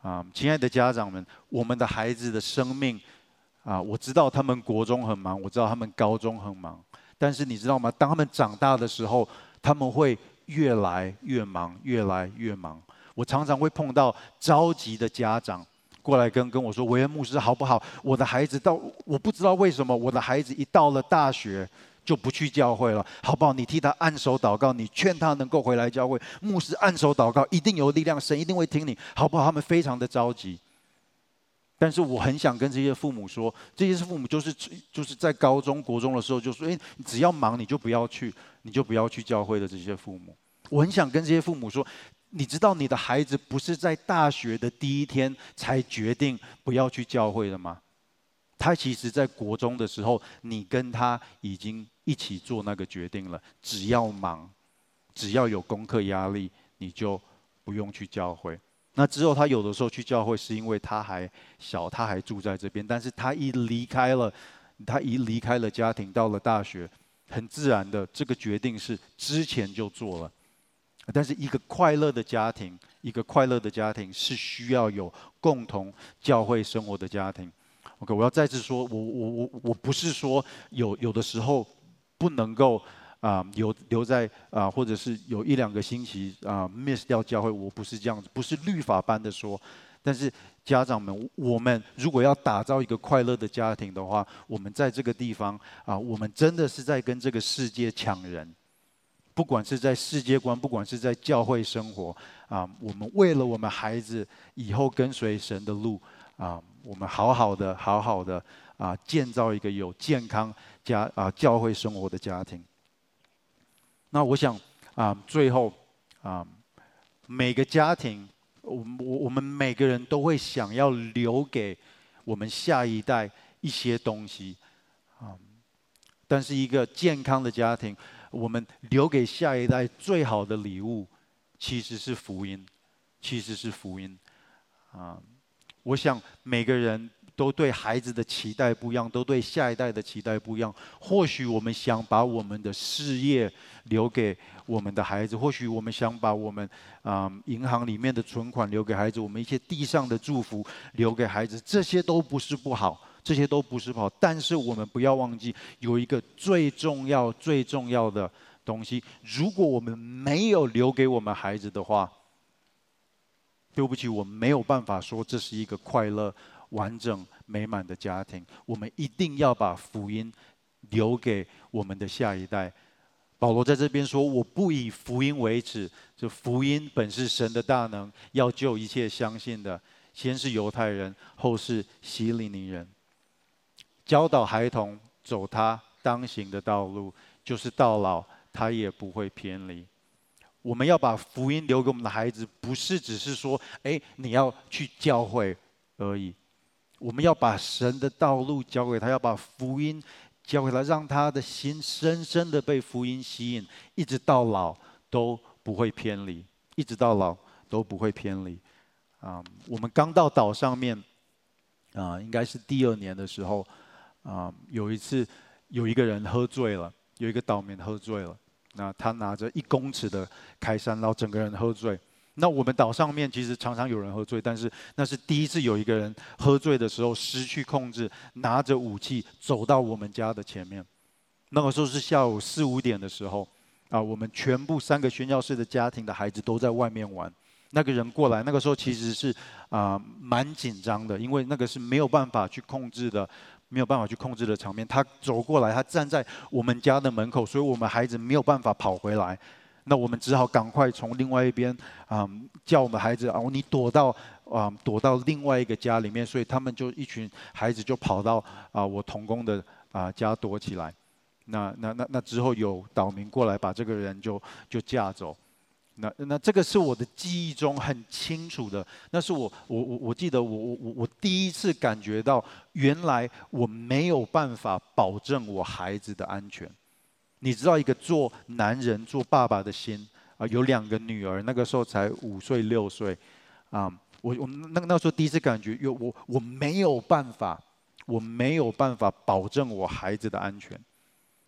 啊，亲爱的家长们，我们的孩子的生命，啊，我知道他们国中很忙，我知道他们高中很忙。但是你知道吗？当他们长大的时候，他们会越来越忙，越来越忙。我常常会碰到着急的家长过来跟跟我说：“维恩牧师，好不好？我的孩子到，我不知道为什么我的孩子一到了大学就不去教会了，好不好？你替他按手祷告，你劝他能够回来教会。牧师按手祷告，一定有力量，神一定会听你，好不好？他们非常的着急。”但是我很想跟这些父母说，这些父母就是就是在高中国中的时候就说，诶，只要忙你就不要去，你就不要去教会的这些父母。我很想跟这些父母说，你知道你的孩子不是在大学的第一天才决定不要去教会的吗？他其实在国中的时候，你跟他已经一起做那个决定了。只要忙，只要有功课压力，你就不用去教会。那之后，他有的时候去教会，是因为他还小，他还住在这边。但是他一离开了，他一离开了家庭，到了大学，很自然的，这个决定是之前就做了。但是一个快乐的家庭，一个快乐的家庭是需要有共同教会生活的家庭。OK，我要再次说，我我我我不是说有有的时候不能够。啊，留留在啊，或者是有一两个星期啊，miss 掉教会，我不是这样子，不是律法般的说。但是家长们，我们如果要打造一个快乐的家庭的话，我们在这个地方啊，我们真的是在跟这个世界抢人。不管是在世界观，不管是在教会生活啊，我们为了我们孩子以后跟随神的路啊，我们好好的、好好的啊，建造一个有健康家啊教会生活的家庭。那我想啊，最后啊，每个家庭，我我我们每个人都会想要留给我们下一代一些东西啊。但是一个健康的家庭，我们留给下一代最好的礼物，其实是福音，其实是福音啊。我想每个人。都对孩子的期待不一样，都对下一代的期待不一样。或许我们想把我们的事业留给我们的孩子，或许我们想把我们啊、银行里面的存款留给孩子，我们一些地上的祝福留给孩子，这些都不是不好，这些都不是不好。但是我们不要忘记有一个最重要、最重要的东西，如果我们没有留给我们孩子的话，对不起，我们没有办法说这是一个快乐。完整美满的家庭，我们一定要把福音留给我们的下一代。保罗在这边说：“我不以福音为耻，这福音本是神的大能，要救一切相信的，先是犹太人，后是希利尼人。”教导孩童走他当行的道路，就是到老他也不会偏离。我们要把福音留给我们的孩子，不是只是说，哎，你要去教会而已。我们要把神的道路交给他，要把福音交给他，让他的心深深的被福音吸引，一直到老都不会偏离，一直到老都不会偏离。啊，我们刚到岛上面，啊，应该是第二年的时候，啊，有一次有一个人喝醉了，有一个岛民喝醉了。那他拿着一公尺的开山刀，整个人喝醉。那我们岛上面其实常常有人喝醉，但是那是第一次有一个人喝醉的时候失去控制，拿着武器走到我们家的前面。那个时候是下午四五点的时候，啊，我们全部三个宣教士的家庭的孩子都在外面玩。那个人过来，那个时候其实是啊蛮紧张的，因为那个是没有办法去控制的。没有办法去控制的场面，他走过来，他站在我们家的门口，所以我们孩子没有办法跑回来，那我们只好赶快从另外一边啊、嗯、叫我们孩子啊，你躲到啊、躲到另外一个家里面，所以他们就一群孩子就跑到啊我同工的啊家躲起来，那那那那之后有岛民过来把这个人就就架走。那那这个是我的记忆中很清楚的，那是我我我我记得我我我我第一次感觉到，原来我没有办法保证我孩子的安全。你知道，一个做男人做爸爸的心啊，有两个女儿，那个时候才五岁六岁，啊，我我那那时候第一次感觉，有我我没有办法，我没有办法保证我孩子的安全。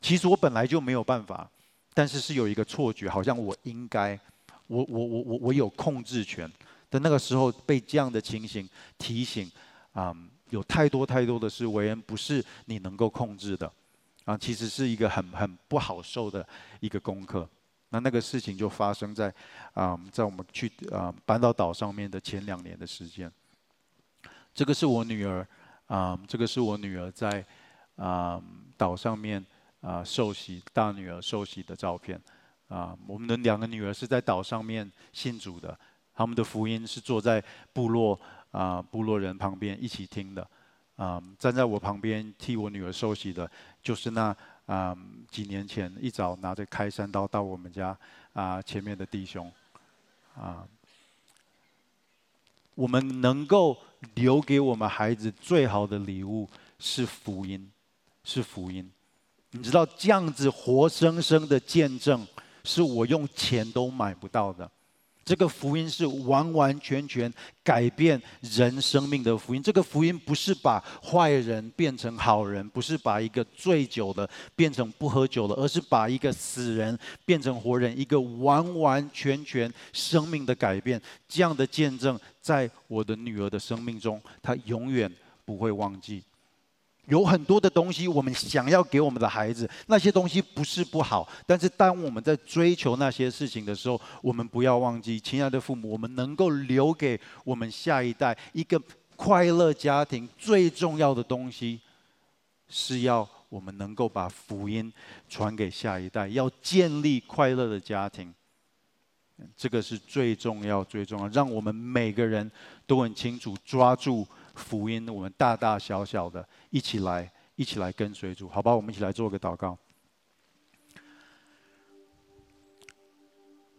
其实我本来就没有办法，但是是有一个错觉，好像我应该。我我我我我有控制权的那个时候，被这样的情形提醒，啊、有太多太多的事，为人不是你能够控制的，啊，其实是一个很很不好受的一个功课。那那个事情就发生在，啊、在我们去啊、搬到岛上面的前两年的时间。这个是我女儿，啊、这个是我女儿在啊、岛上面啊受洗，大女儿受洗的照片。啊，我们的两个女儿是在岛上面信主的，他们的福音是坐在部落啊部落人旁边一起听的，啊，站在我旁边替我女儿受洗的，就是那啊几年前一早拿着开山刀到我们家啊前面的弟兄，啊，我们能够留给我们孩子最好的礼物是福音，是福音，你知道这样子活生生的见证。是我用钱都买不到的，这个福音是完完全全改变人生命的福音。这个福音不是把坏人变成好人，不是把一个醉酒的变成不喝酒的，而是把一个死人变成活人，一个完完全全生命的改变。这样的见证，在我的女儿的生命中，她永远不会忘记。有很多的东西，我们想要给我们的孩子，那些东西不是不好，但是当我们在追求那些事情的时候，我们不要忘记，亲爱的父母，我们能够留给我们下一代一个快乐家庭，最重要的东西，是要我们能够把福音传给下一代，要建立快乐的家庭，这个是最重要、最重要，让我们每个人都很清楚抓住。福音，我们大大小小的一起来，一起来跟随主，好吧？我们一起来做个祷告。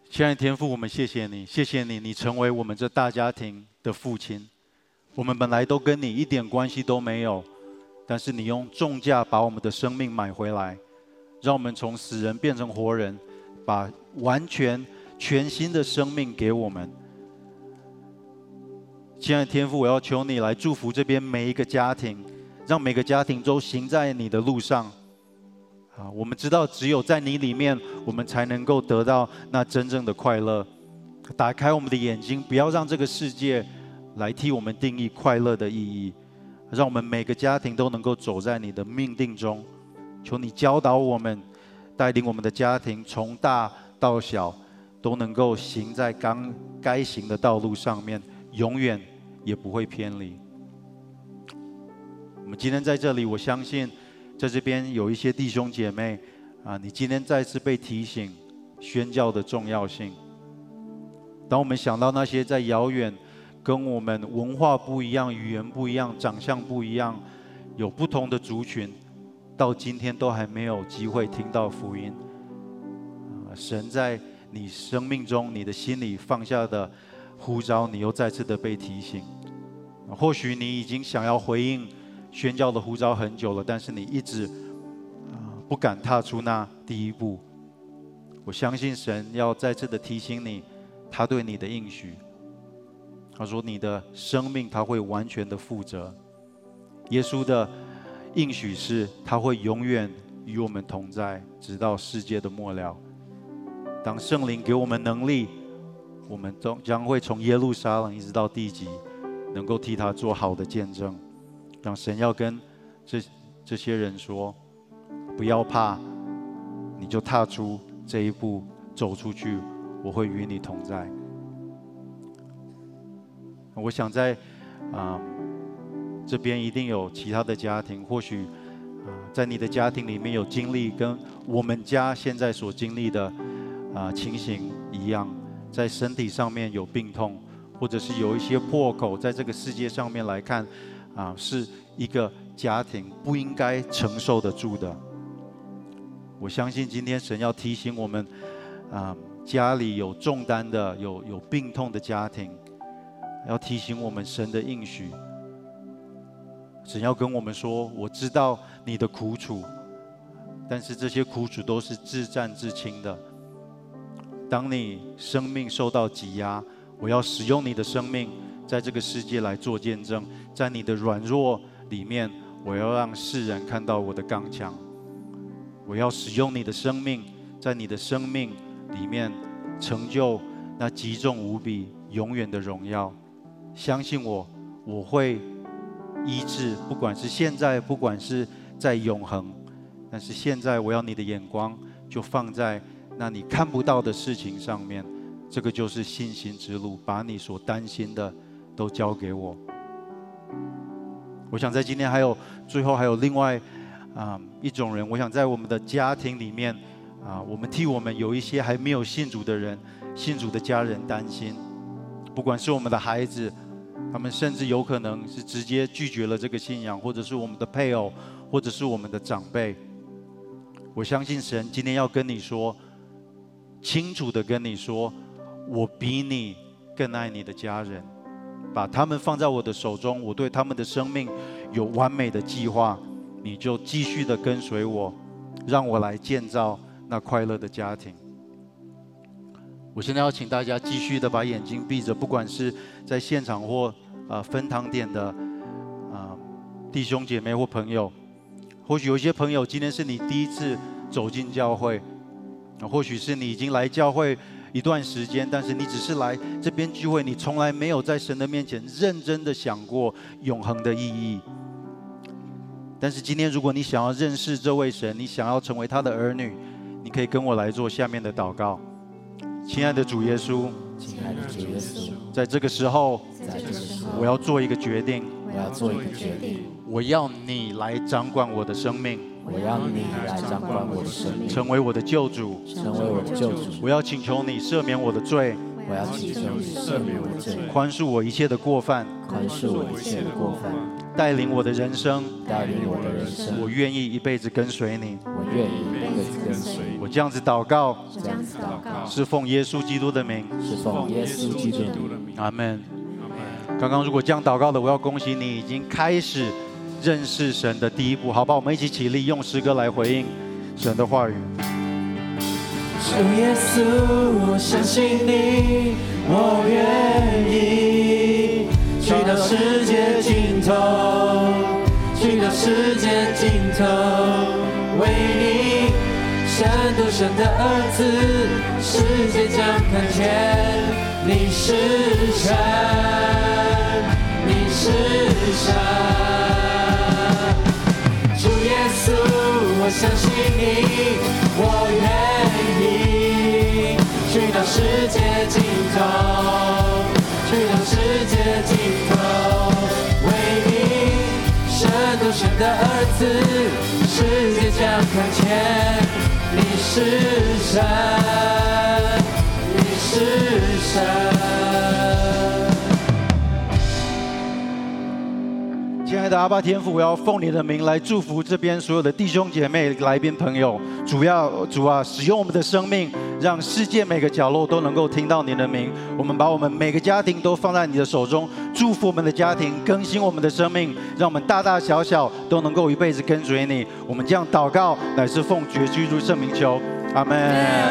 亲爱的天父，我们谢谢你，谢谢你，你成为我们这大家庭的父亲。我们本来都跟你一点关系都没有，但是你用重价把我们的生命买回来，让我们从死人变成活人，把完全全新的生命给我们。亲爱的天父，我要求你来祝福这边每一个家庭，让每个家庭都行在你的路上。啊，我们知道只有在你里面，我们才能够得到那真正的快乐。打开我们的眼睛，不要让这个世界来替我们定义快乐的意义。让我们每个家庭都能够走在你的命定中。求你教导我们，带领我们的家庭从大到小都能够行在刚该行的道路上面。永远也不会偏离。我们今天在这里，我相信在这边有一些弟兄姐妹啊，你今天再次被提醒宣教的重要性。当我们想到那些在遥远、跟我们文化不一样、语言不一样、长相不一样，有不同的族群，到今天都还没有机会听到福音。神在你生命中、你的心里放下的呼召，你又再次的被提醒。或许你已经想要回应宣教的呼召很久了，但是你一直不敢踏出那第一步。我相信神要再次的提醒你，他对你的应许。他说：“你的生命他会完全的负责。”耶稣的应许是，他会永远与我们同在，直到世界的末了。当圣灵给我们能力，我们都将会从耶路撒冷一直到地极，能够替他做好的见证。让神要跟这这些人说：“不要怕，你就踏出这一步，走出去，我会与你同在。”我想在啊、这边一定有其他的家庭，或许啊、在你的家庭里面有经历跟我们家现在所经历的啊、情形一样，在身体上面有病痛，或者是有一些破口，在这个世界上面来看啊、是一个家庭不应该承受得住的。我相信今天神要提醒我们啊、家里有重担的、有有病痛的家庭。要提醒我们神的应许，神要跟我们说：“我知道你的苦楚，但是这些苦楚都是自战自清的。当你生命受到挤压，我要使用你的生命，在这个世界来做见证。在你的软弱里面，我要让世人看到我的刚强。我要使用你的生命，在你的生命里面成就那极重无比、永远的荣耀。”相信我，我会医治，不管是现在，不管是在永恒。但是现在，我要你的眼光就放在那你看不到的事情上面。这个就是信心之路，把你所担心的都交给我。我想在今天还有最后还有另外啊、一种人，我想在我们的家庭里面啊、我们替我们有一些还没有信主的人、信主的家人担心，不管是我们的孩子。他们甚至有可能是直接拒绝了这个信仰，或者是我们的配偶，或者是我们的长辈。我相信神今天要跟你说，清楚的跟你说，我比你更爱你的家人，把他们放在我的手中，我对他们的生命有完美的计划，你就继续的跟随我，让我来建造那快乐的家庭。我现在要请大家继续的把眼睛闭着，不管是在现场或。啊，分堂点的啊，弟兄姐妹或朋友，或许有些朋友今天是你第一次走进教会，或许是你已经来教会一段时间，但是你只是来这边聚会，你从来没有在神的面前认真的想过永恒的意义。但是今天，如果你想要认识这位神，你想要成为他的儿女，你可以跟我来做下面的祷告。亲爱的主耶稣，亲爱的主耶稣，在这个时候，在这个时候，我要做一个决定，我要做一个决定，我要你来掌管我的生命，我要你来掌管我的生命，成为我的救主，成为我的救主，我要请求你赦免我的罪，我要请求你赦免我的罪，宽恕我一切的过犯，宽恕我一切的过犯，带领我的人生，带领我的人生，我愿意一辈子跟随你，我愿意一辈子跟随你，我这样子祷告，这样子祷告，是奉耶稣基督的名，是奉耶稣基督的名，阿门。刚刚如果这样祷告的，我要恭喜你已经开始认识神的第一步，好吧？我们一起起立，用诗歌来回应神的话语。主耶稣，我相信你，我愿意去到世界尽头，去到世界尽头，为你神独生的儿子，世界将看见。你是神，你是神，我相信你，我愿意去到世界尽头，去到世界尽头，为你生独生的儿子，世界将看见你是神。你是神。爱的阿爸天父，我要奉你的名来祝福这边所有的弟兄姐妹、来宾朋友。主要主啊，使用我们的生命，让世界每个角落都能够听到你的名。我们把我们每个家庭都放在你的手中，祝福我们的家庭，更新我们的生命，让我们大大小小都能够一辈子跟随你。我们这样祷告，乃是奉绝居住圣名求。阿门。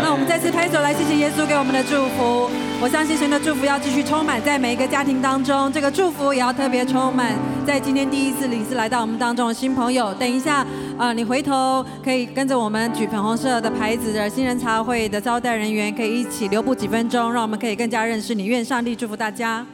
那我们再次拍手来谢谢耶稣给我们的祝福。我相信神的祝福要继续充满在每一个家庭当中，这个祝福也要特别充满在今天第一次领事来到我们当中的新朋友。等一下，啊、你回头可以跟着我们举粉红色的牌子的新人茶会的招待人员，可以一起留步几分钟，让我们可以更加认识你。愿上帝祝福大家。